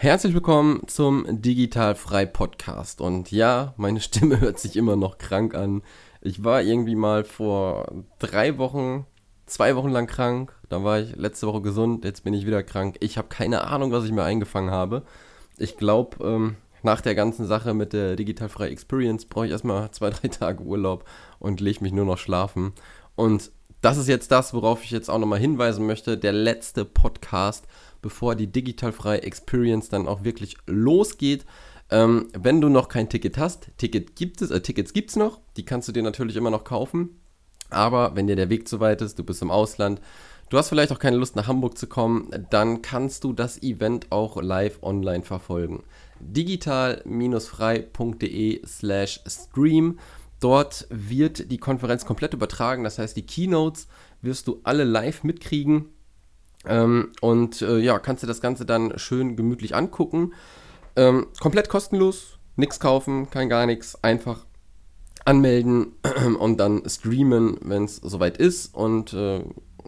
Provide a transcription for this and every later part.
Herzlich willkommen zum Digital Frei Podcast. Und ja, meine Stimme hört sich immer noch krank an. Ich war irgendwie mal vor drei Wochen, zwei Wochen lang krank. Dann war ich letzte Woche gesund, jetzt bin ich wieder krank. Ich habe keine Ahnung, was ich mir eingefangen habe. Ich glaube, ähm, nach der ganzen Sache mit der Digital Frei Experience brauche ich erstmal zwei, drei Tage Urlaub und lege mich nur noch schlafen. Und das ist jetzt das, worauf ich jetzt auch nochmal hinweisen möchte. Der letzte Podcast bevor die digitalfreie Experience dann auch wirklich losgeht. Ähm, wenn du noch kein Ticket hast, Ticket gibt es, äh, Tickets gibt es noch, die kannst du dir natürlich immer noch kaufen. Aber wenn dir der Weg zu weit ist, du bist im Ausland, du hast vielleicht auch keine Lust nach Hamburg zu kommen, dann kannst du das Event auch live online verfolgen. digital-frei.de slash stream. Dort wird die Konferenz komplett übertragen, das heißt die Keynotes wirst du alle live mitkriegen. Ähm, und äh, ja, kannst du das Ganze dann schön gemütlich angucken. Ähm, komplett kostenlos, nichts kaufen, kein gar nichts, einfach anmelden und dann streamen, wenn es soweit ist. Und äh,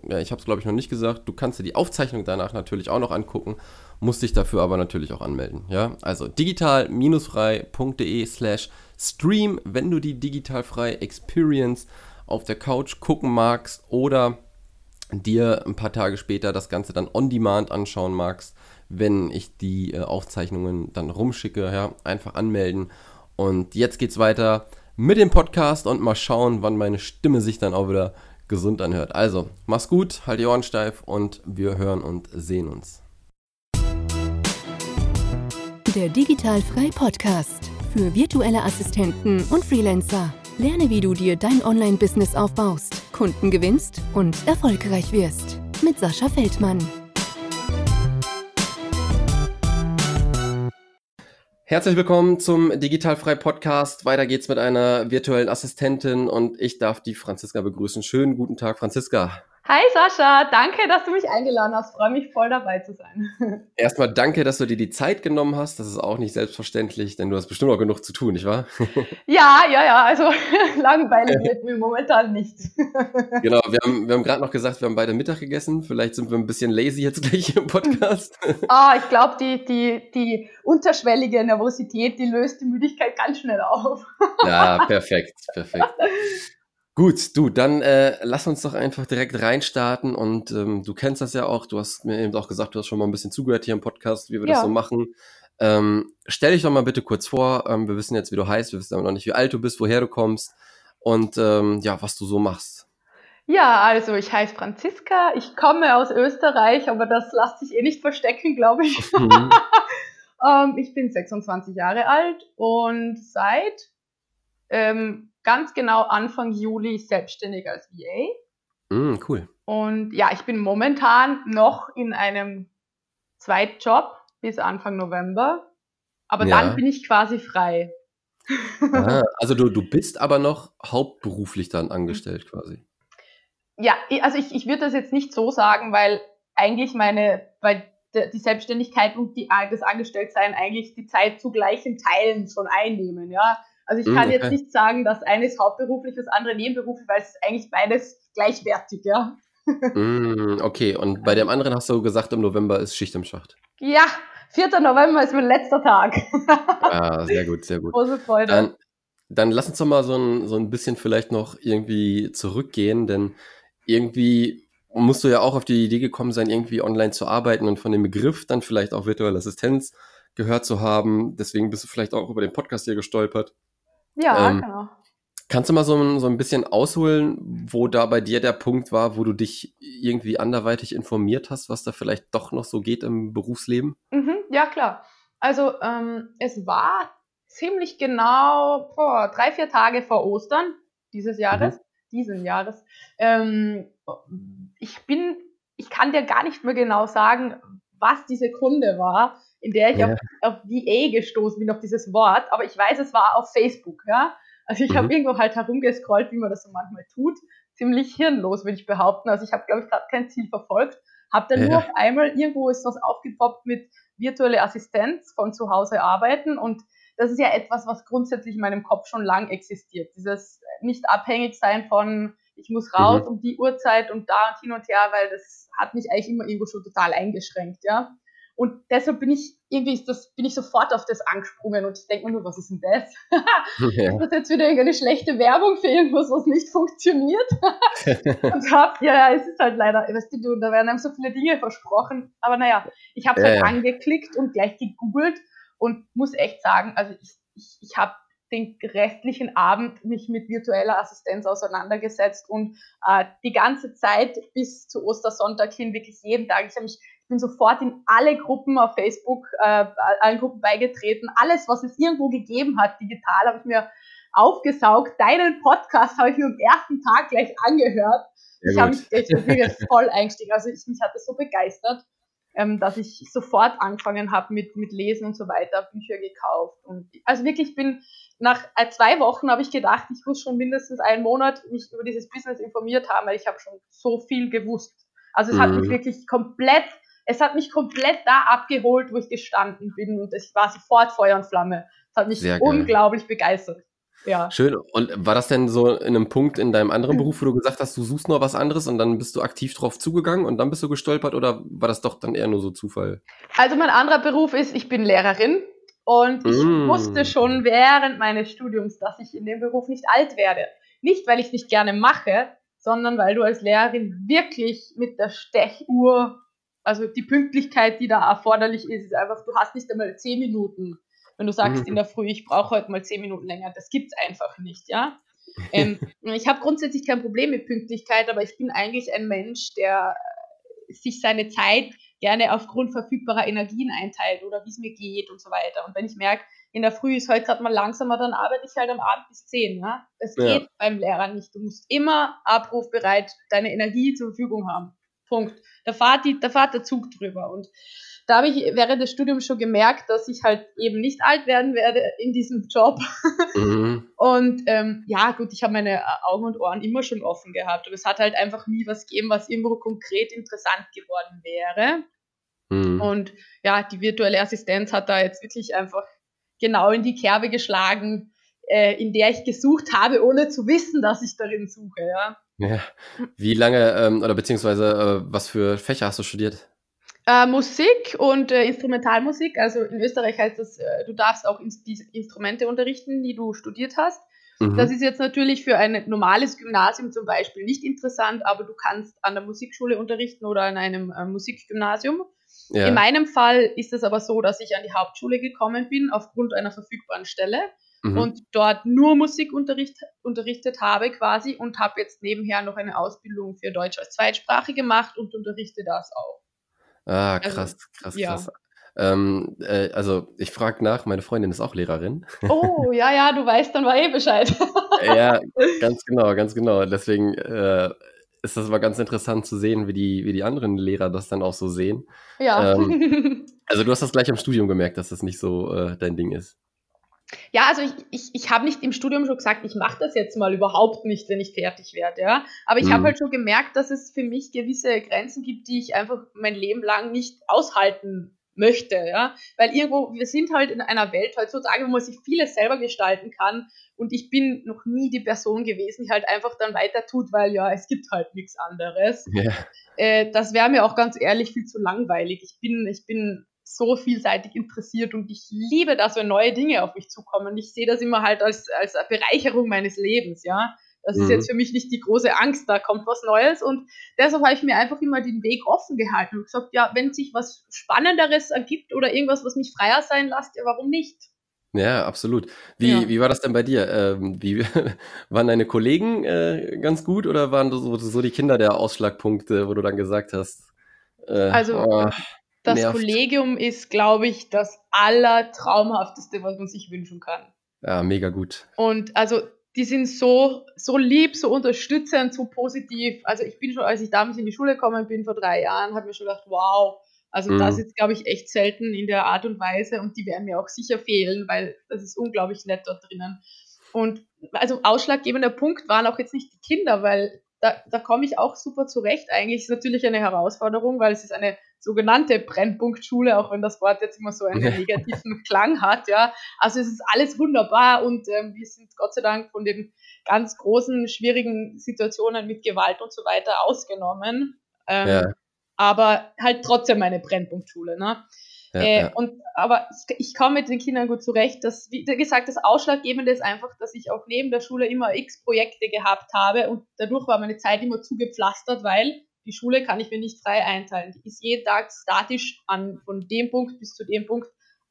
ja, ich habe es glaube ich noch nicht gesagt, du kannst dir die Aufzeichnung danach natürlich auch noch angucken, musst dich dafür aber natürlich auch anmelden. Ja, also digital-frei.de slash stream, wenn du die digitalfrei Experience auf der Couch gucken magst oder dir ein paar Tage später das Ganze dann on demand anschauen magst, wenn ich die äh, Aufzeichnungen dann rumschicke, ja, einfach anmelden. Und jetzt geht's weiter mit dem Podcast und mal schauen, wann meine Stimme sich dann auch wieder gesund anhört. Also, mach's gut, halt die Ohren steif und wir hören und sehen uns. Der Digitalfrei Podcast für virtuelle Assistenten und Freelancer. Lerne, wie du dir dein Online-Business aufbaust, Kunden gewinnst und erfolgreich wirst. Mit Sascha Feldmann. Herzlich willkommen zum Digitalfrei Podcast. Weiter geht's mit einer virtuellen Assistentin und ich darf die Franziska begrüßen. Schönen guten Tag, Franziska. Hi Sascha, danke, dass du mich eingeladen hast. Freue mich voll dabei zu sein. Erstmal danke, dass du dir die Zeit genommen hast. Das ist auch nicht selbstverständlich, denn du hast bestimmt auch genug zu tun, nicht wahr? Ja, ja, ja. Also Langeweile wird mir momentan nicht. Genau, wir haben, wir haben gerade noch gesagt, wir haben beide Mittag gegessen. Vielleicht sind wir ein bisschen lazy jetzt gleich im Podcast. Ah, ich glaube, die, die, die unterschwellige Nervosität, die löst die Müdigkeit ganz schnell auf. Ja, perfekt, perfekt. Gut, du, dann äh, lass uns doch einfach direkt reinstarten und ähm, du kennst das ja auch, du hast mir eben auch gesagt, du hast schon mal ein bisschen zugehört hier im Podcast, wie wir ja. das so machen. Ähm, stell dich doch mal bitte kurz vor, ähm, wir wissen jetzt, wie du heißt, wir wissen aber noch nicht, wie alt du bist, woher du kommst und ähm, ja, was du so machst. Ja, also ich heiße Franziska, ich komme aus Österreich, aber das lässt sich eh nicht verstecken, glaube ich. Mhm. ähm, ich bin 26 Jahre alt und seit ähm, ganz genau Anfang Juli selbstständig als VA. Mm, cool. Und ja, ich bin momentan noch in einem Zweitjob bis Anfang November. Aber ja. dann bin ich quasi frei. Ah, also du, du bist aber noch hauptberuflich dann angestellt quasi. Ja, also ich, ich würde das jetzt nicht so sagen, weil eigentlich meine, weil die Selbstständigkeit und die, das Angestelltsein eigentlich die Zeit zu gleichen Teilen schon einnehmen, ja. Also ich hm, kann okay. jetzt nicht sagen, dass eines hauptberuflich, das andere nebenberuflich, weil es ist eigentlich beides gleichwertig, ja. Mm, okay, und bei dem anderen hast du gesagt, im November ist Schicht im Schacht. Ja, 4. November ist mein letzter Tag. ah, sehr gut, sehr gut. Große Freude. Dann, dann lass uns doch mal so ein, so ein bisschen vielleicht noch irgendwie zurückgehen, denn irgendwie musst du ja auch auf die Idee gekommen sein, irgendwie online zu arbeiten und von dem Begriff dann vielleicht auch virtuelle Assistenz gehört zu haben. Deswegen bist du vielleicht auch über den Podcast hier gestolpert. Ja, ähm, genau. Kannst du mal so, so ein bisschen ausholen, wo da bei dir der Punkt war, wo du dich irgendwie anderweitig informiert hast, was da vielleicht doch noch so geht im Berufsleben? Mhm, ja, klar. Also ähm, es war ziemlich genau vor drei, vier Tage vor Ostern dieses Jahres, mhm. diesen Jahres. Ähm, ich bin, ich kann dir gar nicht mehr genau sagen, was diese Kunde war in der ich ja. auf, auf VA gestoßen bin, auf dieses Wort, aber ich weiß, es war auf Facebook, ja. Also ich mhm. habe irgendwo halt herumgescrollt, wie man das so manchmal tut. Ziemlich hirnlos, würde ich behaupten. Also ich habe, glaube ich, gerade kein Ziel verfolgt. Habe dann ja. nur auf einmal irgendwo ist was aufgepoppt mit virtuelle Assistenz von zu Hause arbeiten und das ist ja etwas, was grundsätzlich in meinem Kopf schon lang existiert. Dieses nicht abhängig sein von, ich muss raus mhm. um die Uhrzeit und da und hin und her, weil das hat mich eigentlich immer irgendwo schon total eingeschränkt, ja. Und deshalb bin ich irgendwie ist das, bin ich sofort auf das angesprungen und ich denke mir nur, was ist denn das? ja. Ist das jetzt wieder irgendeine schlechte Werbung für irgendwas, was nicht funktioniert? und hab, ja, ja, es ist halt leider, weißt du, da werden einem so viele Dinge versprochen. Aber naja, ich habe es ja, halt ja. angeklickt und gleich gegoogelt und muss echt sagen, also ich, ich, ich habe den restlichen Abend mich mit virtueller Assistenz auseinandergesetzt und äh, die ganze Zeit bis zu Ostersonntag hin wirklich jeden Tag. Ich habe mich bin sofort in alle Gruppen auf Facebook, äh, allen Gruppen beigetreten. Alles, was es irgendwo gegeben hat, digital, habe ich mir aufgesaugt. Deinen Podcast habe ich mir am ersten Tag gleich angehört. Sehr ich habe mich echt voll eingestiegen. Also ich, mich hat das so begeistert ähm, dass ich sofort angefangen habe mit, mit Lesen und so weiter, Bücher gekauft. Und also wirklich bin nach äh, zwei Wochen habe ich gedacht, ich muss schon mindestens einen Monat mich über dieses Business informiert haben, weil ich habe schon so viel gewusst. Also es mhm. hat mich mhm. wirklich komplett, es hat mich komplett da abgeholt, wo ich gestanden bin und es war sofort Feuer und Flamme. Es hat mich unglaublich begeistert. Ja. Schön. Und war das denn so in einem Punkt in deinem anderen Beruf, wo du gesagt hast, du suchst noch was anderes und dann bist du aktiv drauf zugegangen und dann bist du gestolpert oder war das doch dann eher nur so Zufall? Also mein anderer Beruf ist, ich bin Lehrerin und ich mm. wusste schon während meines Studiums, dass ich in dem Beruf nicht alt werde. Nicht, weil ich es nicht gerne mache, sondern weil du als Lehrerin wirklich mit der Stechuhr, also die Pünktlichkeit, die da erforderlich ist, ist einfach, du hast nicht einmal zehn Minuten wenn du sagst mhm. in der Früh, ich brauche heute mal zehn Minuten länger, das gibt's einfach nicht, ja. ähm, ich habe grundsätzlich kein Problem mit Pünktlichkeit, aber ich bin eigentlich ein Mensch, der sich seine Zeit gerne aufgrund verfügbarer Energien einteilt oder wie es mir geht und so weiter. Und wenn ich merke, in der Früh ist heute gerade mal langsamer, dann arbeite ich halt am Abend bis zehn. Ja? Das ja. geht beim Lehrer nicht. Du musst immer abrufbereit deine Energie zur Verfügung haben. Punkt. Da fahrt, die, da fahrt der Zug drüber. Und da habe ich während des Studiums schon gemerkt, dass ich halt eben nicht alt werden werde in diesem Job. Mhm. Und ähm, ja, gut, ich habe meine Augen und Ohren immer schon offen gehabt. Und es hat halt einfach nie was gegeben, was irgendwo konkret interessant geworden wäre. Mhm. Und ja, die virtuelle Assistenz hat da jetzt wirklich einfach genau in die Kerbe geschlagen, äh, in der ich gesucht habe, ohne zu wissen, dass ich darin suche. Ja. Ja. Wie lange ähm, oder beziehungsweise äh, was für Fächer hast du studiert? Äh, Musik und äh, Instrumentalmusik. Also in Österreich heißt das, äh, du darfst auch in, die Instrumente unterrichten, die du studiert hast. Mhm. Das ist jetzt natürlich für ein normales Gymnasium zum Beispiel nicht interessant, aber du kannst an der Musikschule unterrichten oder an einem äh, Musikgymnasium. Ja. In meinem Fall ist es aber so, dass ich an die Hauptschule gekommen bin aufgrund einer verfügbaren Stelle mhm. und dort nur Musik unterrichtet habe quasi und habe jetzt nebenher noch eine Ausbildung für Deutsch als Zweitsprache gemacht und unterrichte das auch. Ah, Also, krass, krass, ja. krass. Ähm, äh, also ich frage nach, meine Freundin ist auch Lehrerin. Oh, ja, ja, du weißt dann war eh Bescheid. Ja, ganz genau, ganz genau. Deswegen äh, ist das mal ganz interessant zu sehen, wie die, wie die anderen Lehrer das dann auch so sehen. Ja. Ähm, also du hast das gleich im Studium gemerkt, dass das nicht so äh, dein Ding ist. Ja, also ich, ich, ich habe nicht im Studium schon gesagt, ich mache das jetzt mal überhaupt nicht, wenn ich fertig werde, ja. Aber ich mhm. habe halt schon gemerkt, dass es für mich gewisse Grenzen gibt, die ich einfach mein Leben lang nicht aushalten möchte, ja. Weil irgendwo, wir sind halt in einer Welt heutzutage, wo man sich vieles selber gestalten kann. Und ich bin noch nie die Person gewesen, die halt einfach dann weiter tut, weil ja, es gibt halt nichts anderes. Ja. Äh, das wäre mir auch ganz ehrlich viel zu langweilig. Ich bin, ich bin so vielseitig interessiert und ich liebe das, wenn neue Dinge auf mich zukommen. Ich sehe das immer halt als, als Bereicherung meines Lebens, ja. Das mhm. ist jetzt für mich nicht die große Angst, da kommt was Neues. Und deshalb habe ich mir einfach immer den Weg offen gehalten und gesagt, ja, wenn sich was Spannenderes ergibt oder irgendwas, was mich freier sein lässt, ja, warum nicht? Ja, absolut. Wie, ja. wie war das denn bei dir? Ähm, wie, waren deine Kollegen äh, ganz gut oder waren so, so die Kinder der Ausschlagpunkte, wo du dann gesagt hast, äh, also, oh, das nervt. Kollegium ist, glaube ich, das allertraumhafteste, was man sich wünschen kann. Ja, mega gut. Und also die sind so, so lieb, so unterstützend, so positiv. Also ich bin schon, als ich damals in die Schule gekommen bin vor drei Jahren, habe mir schon gedacht, wow, also mhm. das ist, glaube ich, echt selten in der Art und Weise und die werden mir auch sicher fehlen, weil das ist unglaublich nett dort drinnen. Und also ausschlaggebender Punkt waren auch jetzt nicht die Kinder, weil da, da komme ich auch super zurecht. Eigentlich ist es natürlich eine Herausforderung, weil es ist eine sogenannte Brennpunktschule, auch wenn das Wort jetzt immer so einen negativen Klang hat, ja. Also es ist alles wunderbar und ähm, wir sind Gott sei Dank von den ganz großen, schwierigen Situationen mit Gewalt und so weiter ausgenommen. Ähm, ja. Aber halt trotzdem eine Brennpunktschule, ne? Ja, äh, ja. Und, aber ich komme mit den Kindern gut zurecht. Das, wie gesagt, das Ausschlaggebende ist einfach, dass ich auch neben der Schule immer x Projekte gehabt habe und dadurch war meine Zeit immer zugepflastert, weil die Schule kann ich mir nicht frei einteilen. Die ist jeden Tag statisch an von dem Punkt bis zu dem Punkt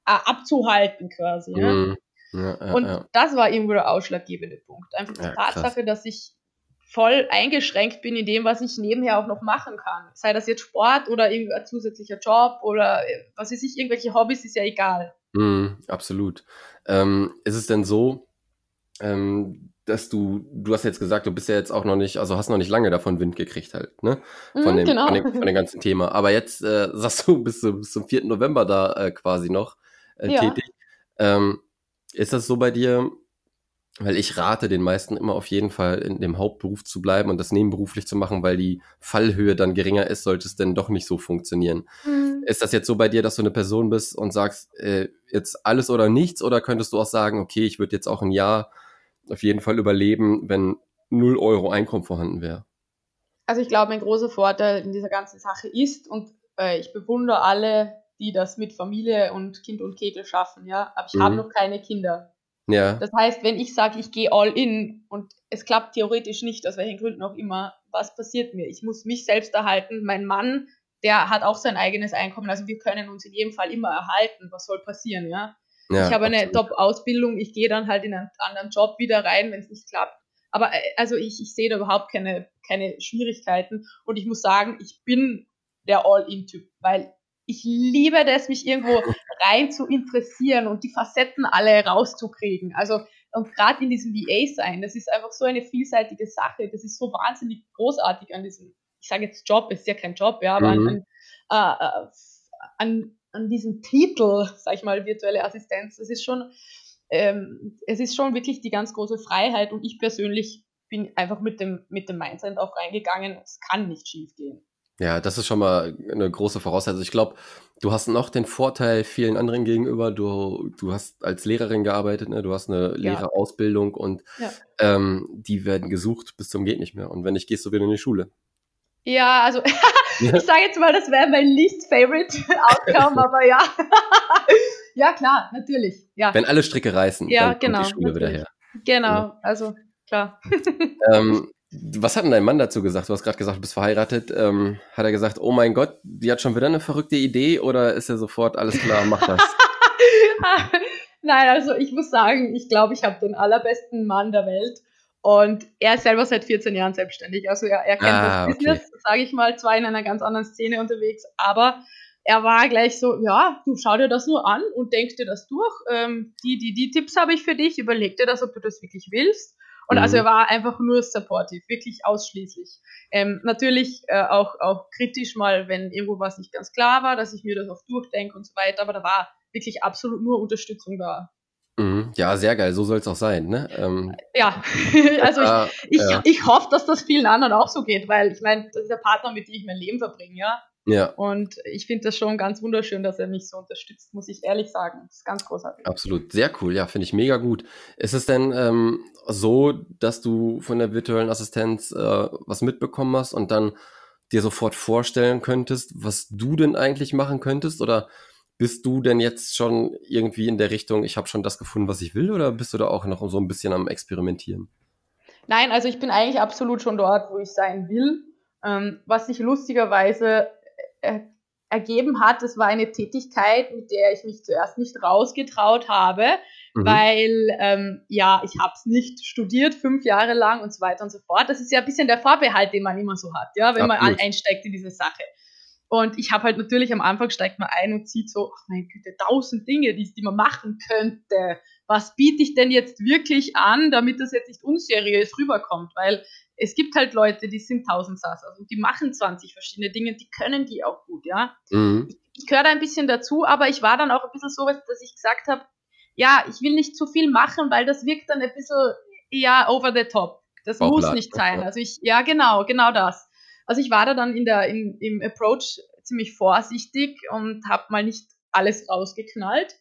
äh, abzuhalten quasi. Mhm. Ja, ja, Und ja. das war irgendwo der ausschlaggebende Punkt. Einfach die Ja, krass. Tatsache, dass ich voll eingeschränkt bin in dem, was ich nebenher auch noch machen kann. Sei das jetzt Sport oder irgendein zusätzlicher Job oder äh, was weiß ich, irgendwelche Hobbys, ist ja egal. Mhm, absolut. Ähm, ist es denn so, ähm, dass du, du hast jetzt gesagt, du bist ja jetzt auch noch nicht, also hast noch nicht lange davon Wind gekriegt halt, ne? Von, Mhm, dem, genau. von, dem, von dem ganzen Thema. Aber jetzt äh, sagst du, bist du bis zum 4. November da äh, quasi noch äh, Ja. tätig. Ähm, ist das so bei dir? Weil ich rate den meisten immer auf jeden Fall in dem Hauptberuf zu bleiben und das nebenberuflich zu machen, weil die Fallhöhe dann geringer ist, sollte es denn doch nicht so funktionieren. Mhm. Ist das jetzt so bei dir, dass du eine Person bist und sagst, äh, jetzt alles oder nichts? Oder könntest du auch sagen, okay, ich würde jetzt auch ein Jahr auf jeden Fall überleben, wenn 0 Euro Einkommen vorhanden wäre? Also ich glaube, ein großer Vorteil in dieser ganzen Sache ist, und äh, ich bewundere alle, die das mit Familie und Kind und Kegel schaffen, ja, aber ich Mhm. habe noch keine Kinder. Ja, Das heißt, wenn ich sage, ich gehe all in und es klappt theoretisch nicht, aus welchen Gründen auch immer, was passiert mir? Ich muss mich selbst erhalten. Mein Mann, der hat auch sein eigenes Einkommen, also wir können uns in jedem Fall immer erhalten. Was soll passieren, ja? Ja ich habe eine. Top-Ausbildung, ich gehe dann halt in einen anderen Job wieder rein, wenn es nicht klappt. Aber äh, also ich, ich sehe da überhaupt keine, keine Schwierigkeiten und ich muss sagen, ich bin der All-In-Typ, weil ich liebe das, mich irgendwo rein zu interessieren und die Facetten alle rauszukriegen. Also und gerade in diesem VA sein, das ist einfach so eine vielseitige Sache. Das ist so wahnsinnig großartig an diesem, ich sage jetzt Job, ist ja kein Job, ja, aber Mhm. an, an, äh, an, an diesem Titel, sag ich mal, virtuelle Assistenz, das ist schon, ähm, es ist schon wirklich die ganz große Freiheit und ich persönlich bin einfach mit dem, mit dem Mindset auch reingegangen, es kann nicht schief gehen. Ja, das ist schon mal eine große Voraussetzung. Ich glaube, du hast noch den Vorteil vielen anderen gegenüber. Du, du hast als Lehrerin gearbeitet, ne? du hast eine Ja. Lehrerausbildung und Ja. ähm, die werden gesucht bis zum geht nicht mehr. Und wenn nicht, gehst du wieder in die Schule. Ja, also ich sage jetzt mal, das wäre mein least favorite Outcome, aber ja. ja, klar, natürlich. Ja, Wenn alle Stricke reißen, Ja, dann kommt genau, die Schule wieder natürlich. her. genau, also klar. Ähm, was hat denn dein Mann dazu gesagt? Du hast gerade gesagt, du bist verheiratet. Ähm, hat er gesagt, oh mein Gott, die hat schon wieder eine verrückte Idee oder ist er sofort, alles klar, mach das? Nein, also ich muss sagen, ich glaube, ich habe den allerbesten Mann der Welt. Und er ist selber seit 14 Jahren selbstständig. Also er, er kennt Ah, das okay. Business, sage ich mal, zwar in einer ganz anderen Szene unterwegs, aber er war gleich so, ja, du schau dir das nur an und denk dir das durch. Ähm, die, die, die Tipps habe ich für dich, überleg dir das, ob du das wirklich willst. Und Mhm. also er war einfach nur supportive, wirklich ausschließlich. Ähm, natürlich äh, auch, auch kritisch mal, wenn irgendwo was nicht ganz klar war, dass ich mir das auch durchdenke und so weiter, aber da war wirklich absolut nur Unterstützung da. Mhm. Ja, sehr geil, so soll es auch sein. Ne? Ähm, Ja, also ich, ah, ich, ja. ich hoffe, dass das vielen anderen auch so geht, weil ich meine, das ist der Partner, mit dem ich mein Leben verbringe, ja. ja, Und ich finde das schon ganz wunderschön, dass er mich so unterstützt, muss ich ehrlich sagen. Das ist ganz großartig. absolut. Sehr cool, ja, finde ich mega gut. Ist es denn ähm, so, dass du von der virtuellen Assistenz äh, was mitbekommen hast und dann dir sofort vorstellen könntest, was du denn eigentlich machen könntest? Oder bist du denn jetzt schon irgendwie in der Richtung, ich habe schon das gefunden, was ich will? Oder bist du da auch noch so ein bisschen am Experimentieren? Nein, also ich bin eigentlich absolut schon dort, wo ich sein will. Ähm, was sich lustigerweise äh, ergeben hat, das war eine Tätigkeit, mit der ich mich zuerst nicht rausgetraut habe, Mhm. weil ähm, ja, ich habe es nicht studiert, fünf Jahre lang und so weiter und so fort. Das ist ja ein bisschen der Vorbehalt, den man immer so hat, ja, wenn man Absolut. einsteigt in diese Sache. Und ich habe halt natürlich am Anfang steigt man ein und sieht so, ach mein Güte, tausend Dinge, die, die man machen könnte. Was biete ich denn jetzt wirklich an, damit das jetzt nicht unseriös rüberkommt? Weil es gibt halt Leute, die sind tausend Sassas und die machen 20 verschiedene Dinge, die können die auch gut, ja Mhm. ich gehöre da ein bisschen dazu, aber ich war dann auch ein bisschen so, dass ich gesagt habe, ja, ich will nicht zu viel machen, weil das wirkt dann ein bisschen eher over the top. Das muss Bauchladen, nicht ne? sein. Also ich, ja, genau, genau das. Also ich war da dann in der, in, im Approach ziemlich vorsichtig und habe mal nicht alles rausgeknallt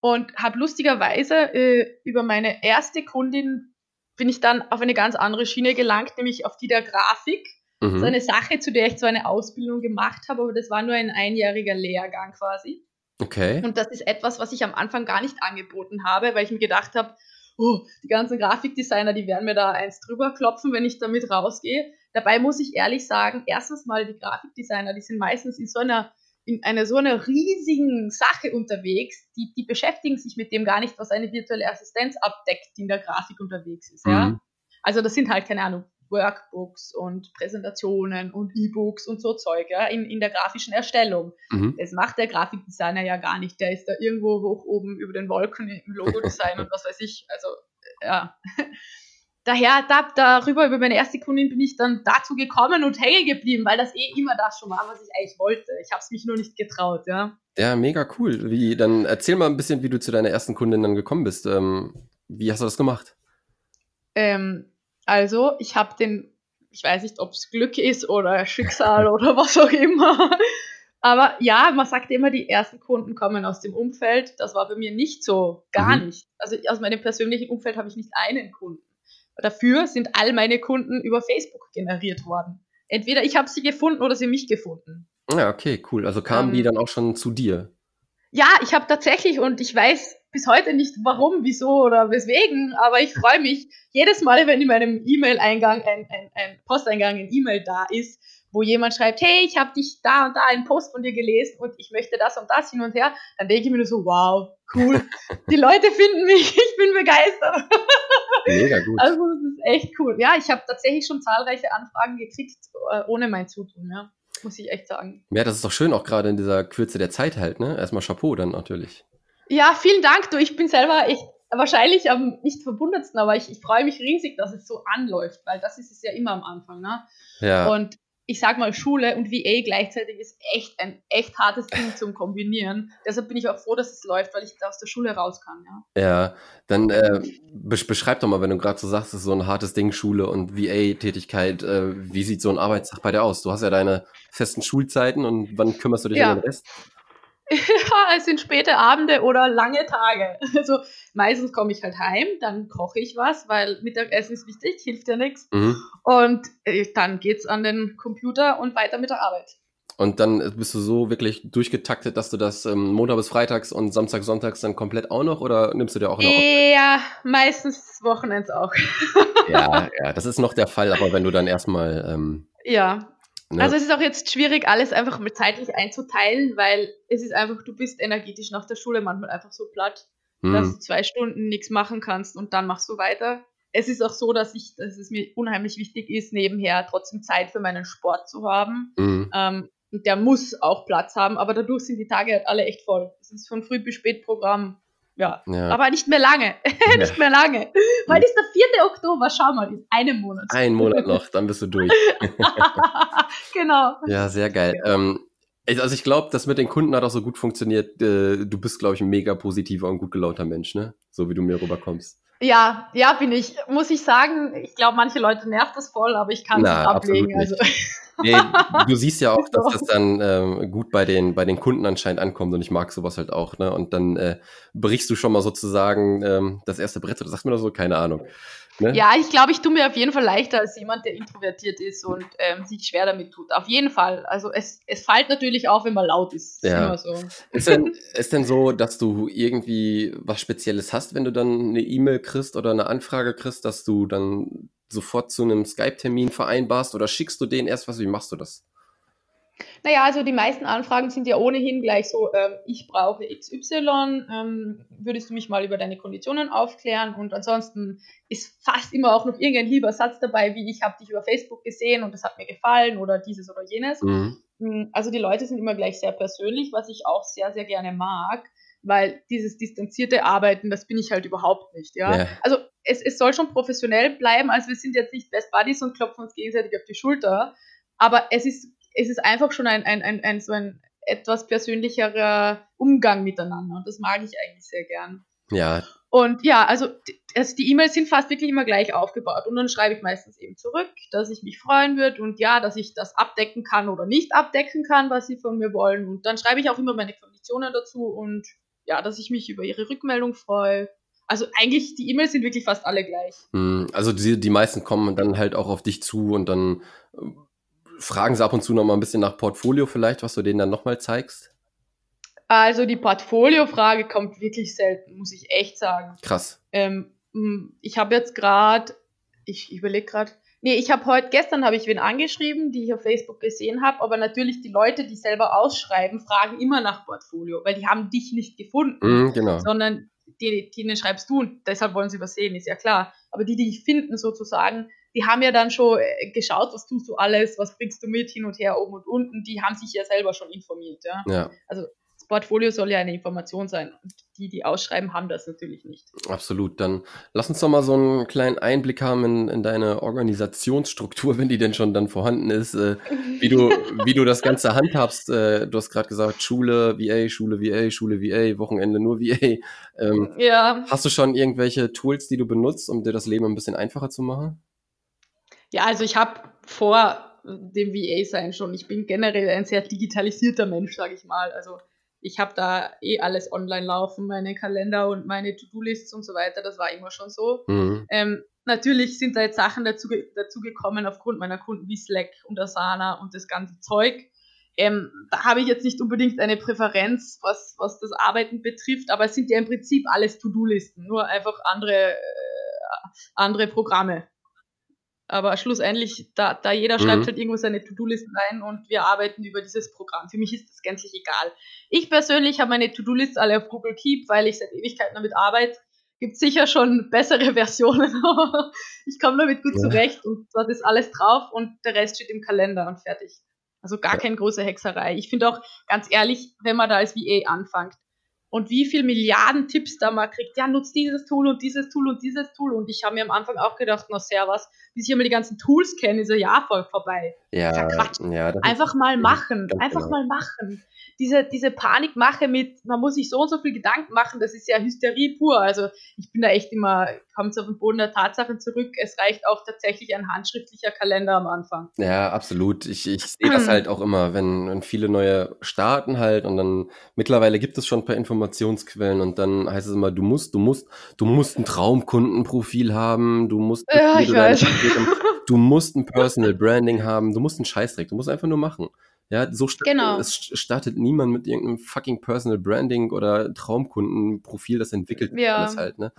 und habe lustigerweise äh, über meine erste Kundin bin ich dann auf eine ganz andere Schiene gelangt, nämlich auf die der Grafik. Mhm. Das ist eine Sache, zu der ich zwar eine Ausbildung gemacht habe, aber das war nur ein einjähriger Lehrgang quasi. Okay. Und das ist etwas, was ich am Anfang gar nicht angeboten habe, weil ich mir gedacht habe, oh, die ganzen Grafikdesigner, die werden mir da eins drüber klopfen, wenn ich damit rausgehe. Dabei muss ich ehrlich sagen, erstens mal die Grafikdesigner, die sind meistens in so einer in einer so einer riesigen Sache unterwegs, die, die beschäftigen sich mit dem gar nicht, was eine virtuelle Assistenz abdeckt, die in der Grafik unterwegs ist. Ja? Mhm. Also das sind halt, keine Ahnung, Workbooks und Präsentationen und E-Books und so Zeug ja, in, in der grafischen Erstellung. Mhm. Das macht der Grafikdesigner ja gar nicht. Der ist da irgendwo hoch oben über den Wolken im Logodesign und was weiß ich. Also, ja. Daher, da, darüber, über meine erste Kundin bin ich dann dazu gekommen und hängen geblieben, weil das eh immer das schon war, was ich eigentlich wollte. Ich habe es mich nur nicht getraut, ja. Ja, mega cool. Wie, dann erzähl mal ein bisschen, wie du zu deiner ersten Kundin dann gekommen bist. Ähm, wie hast du das gemacht? Ähm, also, ich habe den, ich weiß nicht, ob es Glück ist oder Schicksal oder was auch immer. Aber ja, man sagt immer, die ersten Kunden kommen aus dem Umfeld. Das war bei mir nicht so, gar Mhm. nicht. Also aus meinem persönlichen Umfeld habe ich nicht einen Kunden. Dafür sind all meine Kunden über Facebook generiert worden. Entweder ich habe sie gefunden oder sie mich gefunden. Ja, okay, cool. Also kamen Ähm, die dann auch schon zu dir. Ja, ich habe tatsächlich und ich weiß bis heute nicht warum, wieso oder weswegen, aber ich freue mich jedes Mal, wenn in meinem E-Mail-Eingang ein, ein, ein Posteingang ein E-Mail da ist, wo jemand schreibt, hey, ich habe dich da und da einen Post von dir gelesen und ich möchte das und das hin und her, dann denke ich mir nur so, wow, cool, die Leute finden mich, ich bin begeistert. Mega gut. Also das ist echt cool. Ja, ich habe tatsächlich schon zahlreiche Anfragen gekriegt, äh, ohne mein Zutun, ja. Muss ich echt sagen. Ja, das ist doch schön, auch gerade in dieser Kürze der Zeit halt, ne? Erstmal Chapeau dann natürlich. Ja, vielen Dank, du. Ich bin selber echt wahrscheinlich am nicht verbundensten, aber ich, ich freue mich riesig, dass es so anläuft, weil das ist es ja immer am Anfang, ne? Ja. Und ich sag mal, Schule und VA gleichzeitig ist echt ein echt hartes Ding zum Kombinieren. Deshalb bin ich auch froh, dass es läuft, weil ich aus der Schule raus kann, ja. Ja, dann äh, besch beschreib doch mal, wenn du gerade so sagst, es ist so ein hartes Ding, Schule und VA-Tätigkeit, äh, wie sieht so ein Arbeitstag bei dir aus? Du hast ja deine festen Schulzeiten und wann kümmerst du dich Ja. um den Rest? Ja, es sind späte Abende oder lange Tage. Also meistens komme ich halt heim, dann koche ich was, weil Mittagessen ist wichtig, hilft ja nichts. Mhm. Und äh, dann geht's an den Computer und weiter mit der Arbeit. Und dann bist du so wirklich durchgetaktet, dass du das ähm, Montag bis Freitags und Samstag, Sonntags dann komplett auch noch oder nimmst du dir auch noch? Ja, meistens Wochenends auch. Ja, ja, das ist noch der Fall, aber wenn du dann erstmal ähm, Ja. Ne, Also es ist auch jetzt schwierig, alles einfach mit zeitlich einzuteilen, weil es ist einfach, du bist energetisch nach der Schule manchmal einfach so platt, dass hm, du zwei Stunden nichts machen kannst und dann machst du weiter. Es ist auch so, dass ich, dass es mir unheimlich wichtig ist, nebenher trotzdem Zeit für meinen Sport zu haben. hm, Ähm, und der muss auch Platz haben, aber dadurch sind die Tage halt alle echt voll. Es ist von früh bis spät Programm. Ja. ja. Aber nicht mehr lange. nicht mehr lange. Heute ist der 4. Oktober, schau mal, in einem Monat. Ein Monat noch, dann bist du durch. genau. Ja, sehr geil. Ähm, ich- also ich glaube, das mit den Kunden hat auch so gut funktioniert. Äh, du bist, glaube ich, ein mega positiver und gut gelaunter Mensch, ne? So wie du mir rüberkommst. Ja, ja, bin ich. Muss ich sagen, ich glaube, manche Leute nervt das voll, aber ich kann es ablegen. Also, Nee, du siehst ja auch, dass das dann ähm, gut bei den, bei den Kunden anscheinend ankommt und ich mag sowas halt auch, ne? Und dann äh, brichst du schon mal sozusagen ähm, das erste Brett oder sagst mir das so, keine Ahnung. Ne? ja, ich glaube, ich tue mir auf jeden Fall leichter als jemand, der introvertiert ist und ähm, sich schwer damit tut. Auf jeden Fall. Also es, es fällt natürlich auf, wenn man laut ist. Ist Ja. immer so. Ist denn, ist denn so, dass du irgendwie was Spezielles hast, wenn du dann eine E-Mail kriegst oder eine Anfrage kriegst, dass du dann sofort zu einem Skype-Termin vereinbarst oder schickst du den erst was? Wie machst du das? Naja, also die meisten Anfragen sind ja ohnehin gleich so, ähm, ich brauche XY, ähm, würdest du mich mal über deine Konditionen aufklären? Und ansonsten ist fast immer auch noch irgendein lieber Satz dabei, wie ich habe dich über Facebook gesehen und das hat mir gefallen oder dieses oder jenes. Mhm. Mm, Also die Leute sind immer gleich sehr persönlich, was ich auch sehr, sehr gerne mag, weil dieses distanzierte Arbeiten, das bin ich halt überhaupt nicht, ja. Ja. Also es, es soll schon professionell bleiben, also wir sind jetzt nicht Best Buddies und klopfen uns gegenseitig auf die Schulter, aber es ist, es ist einfach schon ein, ein, ein, ein so ein etwas persönlicherer Umgang miteinander und das mag ich eigentlich sehr gern. Ja, Und ja, also, also die E-Mails sind fast wirklich immer gleich aufgebaut. Und dann schreibe ich meistens eben zurück, dass ich mich freuen würde und ja, dass ich das abdecken kann oder nicht abdecken kann, was sie von mir wollen. Und dann schreibe ich auch immer meine Konditionen dazu und ja, dass ich mich über ihre Rückmeldung freue. Also eigentlich, die E-Mails sind wirklich fast alle gleich. Hm, Also die, die meisten kommen dann halt auch auf dich zu und dann äh, fragen sie ab und zu noch mal ein bisschen nach Portfolio vielleicht, was du denen dann nochmal zeigst. Also die Portfolio-Frage kommt wirklich selten, muss ich echt sagen. Krass. Ähm, ich habe jetzt gerade, ich überlege gerade, nee, ich habe heute, gestern habe ich wen angeschrieben, die ich auf Facebook gesehen habe, aber natürlich die Leute, die selber ausschreiben, fragen immer nach Portfolio, weil die haben dich nicht gefunden, Mhm, genau. sondern die, denen schreibst du und deshalb wollen sie übersehen, ist ja klar. Aber die, die dich finden sozusagen, die haben ja dann schon äh, geschaut, was tust du alles, was bringst du mit hin und her, oben und unten, die haben sich ja selber schon informiert, ja. Ja, Also das Portfolio soll ja eine Information sein und die, die ausschreiben, haben das natürlich nicht. absolut. Dann lass uns doch mal so einen kleinen Einblick haben in, in deine Organisationsstruktur, wenn die denn schon dann vorhanden ist, äh, wie du, wie du das Ganze handhabst. Äh, du hast gerade gesagt, Schule, VA, Schule, VA, Schule, VA, Wochenende nur VA. Ähm, Ja, hast du schon irgendwelche Tools, die du benutzt, um dir das Leben ein bisschen einfacher zu machen? Ja, also ich habe vor dem VA-Sein schon, ich bin generell ein sehr digitalisierter Mensch, sage ich mal. Also ich habe da eh alles online laufen, meine Kalender und meine To-Do-Lists und so weiter, das war immer schon so. Mhm. Ähm, natürlich sind da jetzt Sachen dazu, dazu gekommen aufgrund meiner Kunden wie Slack und Asana und das ganze Zeug. Ähm, da habe ich jetzt nicht unbedingt eine Präferenz, was, was das Arbeiten betrifft, aber es sind ja im Prinzip alles To-Do-Listen, nur einfach andere, äh, andere Programme. Aber schlussendlich, da, da jeder Mhm. schreibt halt irgendwo seine To-Do-Listen rein und wir arbeiten über dieses Programm. Für mich ist das gänzlich egal. Ich persönlich habe meine To-Do-Lists alle auf Google Keep, weil ich seit Ewigkeiten damit arbeite. Gibt sicher schon bessere Versionen, aber ich komme damit gut Ja. zurecht und dort ist alles drauf und der Rest steht im Kalender und fertig. Also gar Ja. keine große Hexerei. Ich finde auch, ganz ehrlich, wenn man da als VA anfängt und wie viel Milliarden Tipps da mal kriegt, ja, nutzt dieses Tool und dieses Tool und dieses Tool. Und ich habe mir am Anfang auch gedacht, na servus, bis ich einmal die ganzen Tools kenne, ist ein Jahr voll vorbei. Ja, Ja, ja, Einfach mal machen, einfach genau. mal machen. Diese, diese Panikmache mit, man muss sich so und so viel Gedanken machen, das ist ja Hysterie pur. Also ich bin da echt immer, kommt auf den Boden der Tatsachen zurück. Es reicht auch tatsächlich ein handschriftlicher Kalender am Anfang. Ja, absolut. Ich, ich sehe das halt auch immer, wenn, wenn viele neue starten halt und dann mittlerweile gibt es schon ein paar Informationsquellen und dann heißt es immer, du musst, du musst, du musst ein Traumkundenprofil haben, du musst, Ja, ich weiß. Du musst ein Personal Branding haben, du musst einen Scheißdreck, du musst einfach nur machen. Ja, so sta Genau. es startet niemand mit irgendeinem fucking Personal Branding oder Traumkundenprofil, das entwickelt Ja. alles halt, ne?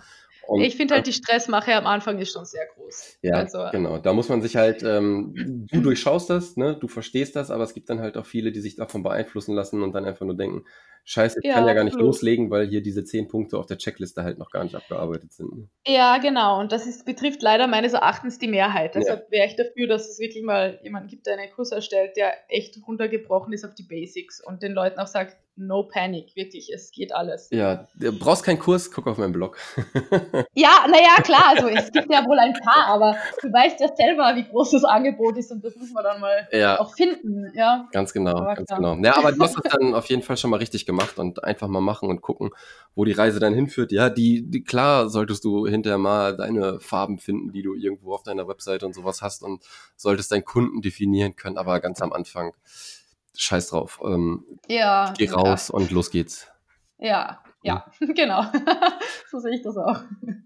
Und, Ich finde halt, die Stressmache am Anfang ist schon sehr groß. ja, also, genau. Da muss man sich halt, ähm, du durchschaust das, ne? du verstehst das, aber es gibt dann halt auch viele, die sich davon beeinflussen lassen und dann einfach nur denken, scheiße, ich Ja, kann ja gar nicht absolut. loslegen, weil hier diese zehn Punkte auf der Checkliste halt noch gar nicht abgearbeitet sind. ne? Ja, genau. Und das ist, betrifft leider meines Erachtens die Mehrheit. Deshalb wäre ich dafür, dass es wirklich mal jemanden gibt, der einen Kurs erstellt, der echt runtergebrochen ist auf die Basics und den Leuten auch sagt, no panic, wirklich, es geht alles. Ja, du brauchst keinen Kurs, guck auf meinen Blog. Ja, naja, klar, also es gibt ja wohl ein paar, aber du weißt ja selber, wie groß das Angebot ist und das muss man dann mal ja, auch finden, ja. ganz genau, ganz genau. Ja, aber du hast das dann auf jeden Fall schon mal richtig gemacht und einfach mal machen und gucken, wo die Reise dann hinführt. Ja, die, die klar solltest du hinterher mal deine Farben finden, die du irgendwo auf deiner Webseite und sowas hast und solltest deinen Kunden definieren können, aber ganz am Anfang scheiß drauf. Ähm, Ja. geh raus und los geht's. Ja, ja, genau. so sehe ich das auch.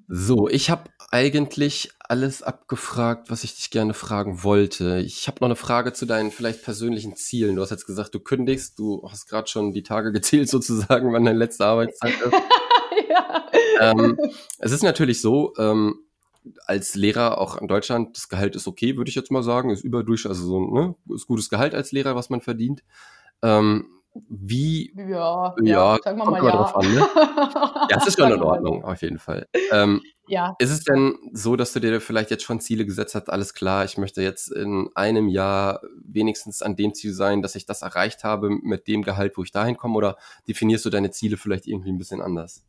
So, ich habe eigentlich alles abgefragt, was ich dich gerne fragen wollte. Ich habe noch eine Frage zu deinen vielleicht persönlichen Zielen. Du hast jetzt gesagt, du kündigst, du hast gerade schon die Tage gezählt sozusagen, wann deine letzte Arbeitszeit ist. ja. ähm, es ist natürlich so, ähm, als Lehrer auch in Deutschland, das Gehalt ist okay, würde ich jetzt mal sagen, ist überdurch, also so, ne, ist gutes Gehalt als Lehrer, was man verdient. Ähm, wie, ja, ja, sagen wir kommt mal ja. drauf an, ne? ja, es ist schon in Ordnung, auf jeden Fall. Ähm, Ja, ist es denn so, dass du dir vielleicht jetzt schon Ziele gesetzt hast, alles klar, ich möchte jetzt in einem Jahr wenigstens an dem Ziel sein, dass ich das erreicht habe mit dem Gehalt, wo ich dahin komme, oder definierst du deine Ziele vielleicht irgendwie ein bisschen anders?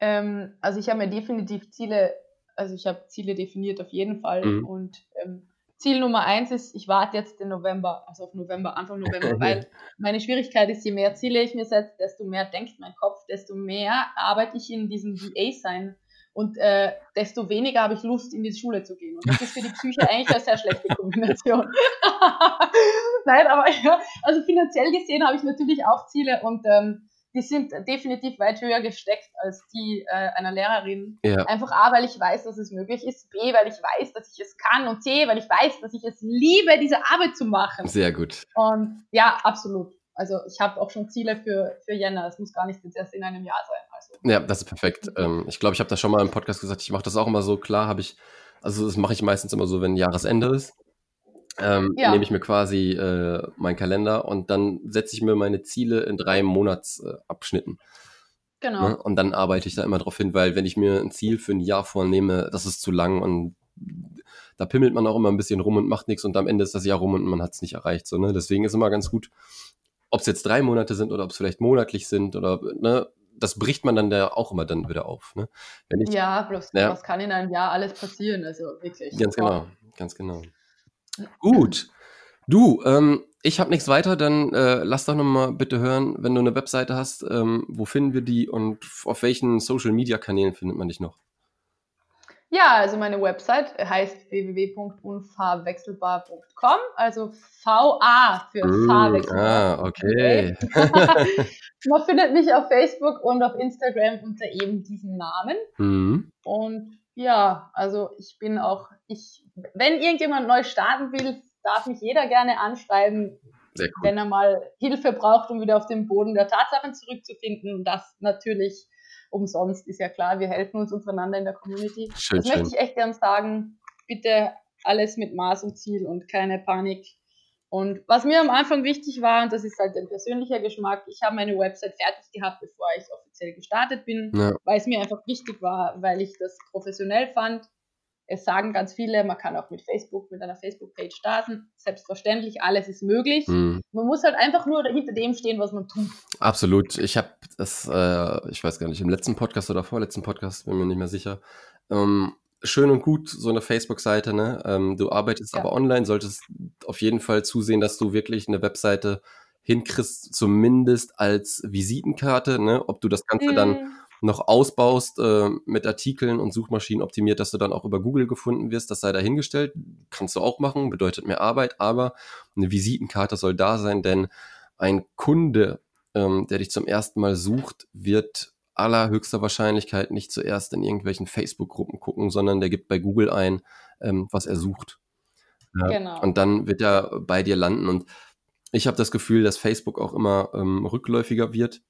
Ähm, also ich habe mir definitiv Ziele, also ich habe Ziele definiert auf jeden Fall. Mhm. Und ähm, Ziel Nummer eins ist, ich warte jetzt den November, also auf November, Anfang November, weil meine Schwierigkeit ist, je mehr Ziele ich mir setze, desto mehr denkt mein Kopf, desto mehr arbeite ich in diesem VA-Sein und äh, desto weniger habe ich Lust, in die Schule zu gehen. Und das ist für die Psyche eigentlich eine sehr schlechte Kombination. Nein, aber ja, also finanziell gesehen habe ich natürlich auch Ziele und ähm, die sind definitiv weit höher gesteckt als die äh, einer Lehrerin. Ja, Einfach A, weil ich weiß, dass es möglich ist, B, weil ich weiß, dass ich es kann und C, weil ich weiß, dass ich es liebe, diese Arbeit zu machen. sehr gut. Und ja, absolut. Also ich habe auch schon Ziele für, für Jänner. Es muss gar nicht jetzt erst in einem Jahr sein. Also. Ja, das ist perfekt. Ähm, ich glaube, ich habe das schon mal im Podcast gesagt. Ich mache das auch immer so. Klar habe ich, also das mache ich meistens immer so, wenn Jahresende ist. Ähm, ja. Nehme ich mir quasi äh, meinen Kalender und dann setze ich mir meine Ziele in drei Monatsabschnitten. Äh, genau. Ne? Und dann arbeite ich da immer drauf hin, weil wenn ich mir ein Ziel für ein Jahr vornehme, das ist zu lang und da pimmelt man auch immer ein bisschen rum und macht nichts und am Ende ist das Jahr rum und man hat es nicht erreicht. So, ne? Deswegen ist immer ganz gut, ob es jetzt drei Monate sind oder ob es vielleicht monatlich sind oder ne, das bricht man dann da auch immer dann wieder auf. Ne? Ich, ja, bloß ja, was kann in einem Jahr alles passieren? Also wirklich. Ganz genau, ganz genau. Gut. Du, ähm, ich habe nichts weiter, dann äh, lass doch nochmal bitte hören, wenn du eine Webseite hast, ähm, wo finden wir die und auf welchen Social-Media-Kanälen findet man dich noch? Ja, also meine Website heißt www.unfahrwechselbar.com, also VA für mm, Fahrwechselbar. Ah, okay. Man findet mich auf Facebook und auf Instagram unter eben diesem Namen. Mm. Und ja, also ich bin auch, ich, wenn irgendjemand neu starten will, darf mich jeder gerne anschreiben, cool. wenn er mal Hilfe braucht, um wieder auf den Boden der Tatsachen zurückzufinden. Das natürlich umsonst, ist ja klar, wir helfen uns untereinander in der Community. Schön, das schön. möchte ich echt gern sagen. Bitte alles mit Maß und Ziel und keine Panik. Und was mir am Anfang wichtig war, und das ist halt ein persönlicher Geschmack, ich habe meine Website fertig gehabt, bevor ich offiziell gestartet bin, ja. weil es mir einfach wichtig war, weil ich das professionell fand. Es sagen ganz viele, man kann auch mit Facebook, mit einer Facebook-Page starten. Selbstverständlich, alles ist möglich. Mhm. Man muss halt einfach nur hinter dem stehen, was man tut. Absolut. Ich habe das, äh, ich weiß gar nicht, im letzten Podcast oder vorletzten Podcast, bin mir nicht mehr sicher. Ähm, schön und gut, so eine Facebook-Seite, ne? Ähm, du arbeitest ja. aber online, solltest auf jeden Fall zusehen, dass du wirklich eine Webseite hinkriegst, zumindest als Visitenkarte, ne? Ob du das Ganze mhm. dann noch ausbaust äh, mit Artikeln und Suchmaschinen optimiert, dass du dann auch über Google gefunden wirst, das sei dahingestellt. Kannst du auch machen, bedeutet mehr Arbeit, aber eine Visitenkarte soll da sein, denn ein Kunde, ähm, der dich zum ersten Mal sucht, wird allerhöchster Wahrscheinlichkeit nicht zuerst in irgendwelchen Facebook-Gruppen gucken, sondern der gibt bei Google ein, ähm, was er sucht. Ja, genau. Und dann wird er bei dir landen. Und ich habe das Gefühl, dass Facebook auch immer ähm, rückläufiger wird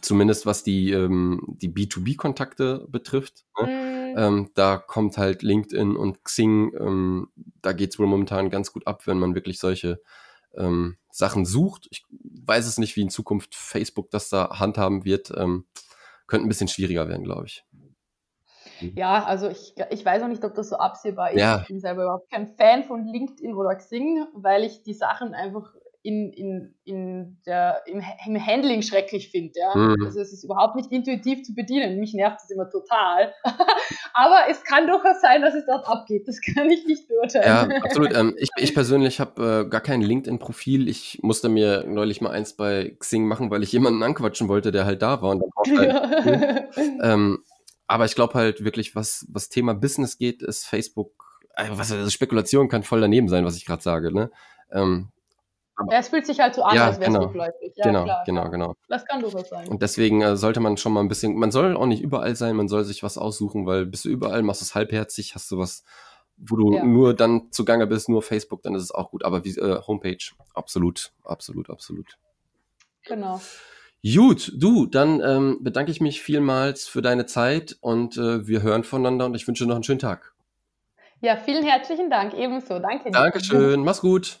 zumindest was die, ähm, die B2B-Kontakte betrifft. Ne? Mhm. Ähm, da kommt halt LinkedIn und Xing, ähm, da geht es wohl momentan ganz gut ab, wenn man wirklich solche ähm, Sachen sucht. Ich weiß es nicht, wie in Zukunft Facebook das da handhaben wird. Könnte ein bisschen schwieriger werden, glaube ich. Mhm. Ja, also ich, ich weiß auch nicht, ob das so absehbar ist. Ja. Ich bin selber überhaupt kein Fan von LinkedIn oder Xing, weil ich die Sachen einfach in, in, in der, im, im Handling schrecklich finde. Ja? Mhm. Also es ist überhaupt nicht intuitiv zu bedienen. Mich nervt es immer total. Aber es kann durchaus sein, dass es dort abgeht. Das kann ich nicht beurteilen. Ja, absolut. Ähm, ich, ich persönlich habe äh, gar kein LinkedIn-Profil. Ich musste mir neulich mal eins bei Xing machen, weil ich jemanden anquatschen wollte, der halt da war. Und dann halt, ja. ähm, aber ich glaube halt wirklich, was, was Thema Business geht, ist Facebook, äh, also Spekulation kann voll daneben sein, was ich gerade sage. Ne? Ähm, aber ja, es fühlt sich halt so an, ja, als wäre genau. es rückläufig. Ja, genau, klar, genau, genau. Das kann durchaus sein. Und deswegen äh, sollte man schon mal ein bisschen, man soll auch nicht überall sein, man soll sich was aussuchen, weil bist du überall, machst du es halbherzig, hast du was, wo du ja. nur dann zugange bist, nur Facebook, dann ist es auch gut. Aber wie äh, Homepage, absolut, absolut, absolut. Genau. Gut, du, dann ähm, bedanke ich mich vielmals für deine Zeit und äh, wir hören voneinander und ich wünsche noch einen schönen Tag. Ja, vielen herzlichen Dank, ebenso. Danke. Dankeschön, mach's gut.